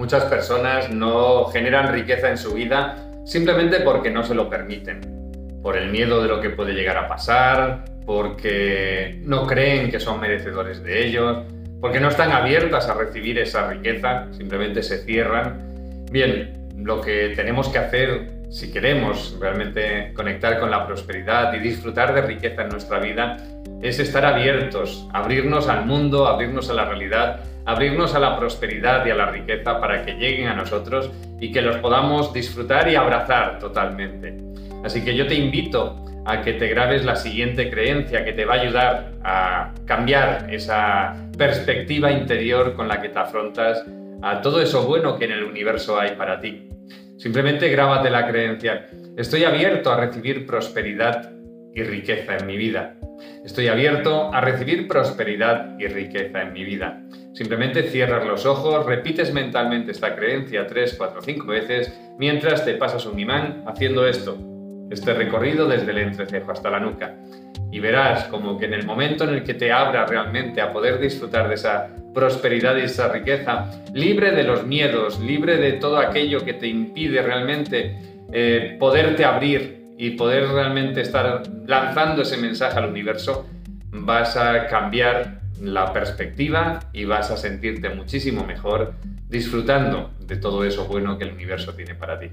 Muchas personas no generan riqueza en su vida simplemente porque no se lo permiten, por el miedo de lo que puede llegar a pasar, porque no creen que son merecedores de ello, porque no están abiertas a recibir esa riqueza, simplemente se cierran. Bien, lo que tenemos que hacer si queremos realmente conectar con la prosperidad y disfrutar de riqueza en nuestra vida, es estar abiertos, abrirnos al mundo, abrirnos a la realidad, abrirnos a la prosperidad y a la riqueza para que lleguen a nosotros y que los podamos disfrutar y abrazar totalmente. Así que yo te invito a que te grabes la siguiente creencia que te va a ayudar a cambiar esa perspectiva interior con la que te afrontas a todo eso bueno que en el universo hay para ti. Simplemente grábate la creencia, estoy abierto a recibir prosperidad y riqueza en mi vida. Estoy abierto a recibir prosperidad y riqueza en mi vida. Simplemente cierras los ojos, repites mentalmente esta creencia 3, 4, 5 veces mientras te pasas un imán haciendo esto, este recorrido desde el entrecejo hasta la nuca. Y verás como que en el momento en el que te abras realmente a poder disfrutar de esa prosperidad y esa riqueza, libre de los miedos, libre de todo aquello que te impide realmente eh, poderte abrir y poder realmente estar lanzando ese mensaje al universo, vas a cambiar la perspectiva y vas a sentirte muchísimo mejor disfrutando de todo eso bueno que el universo tiene para ti.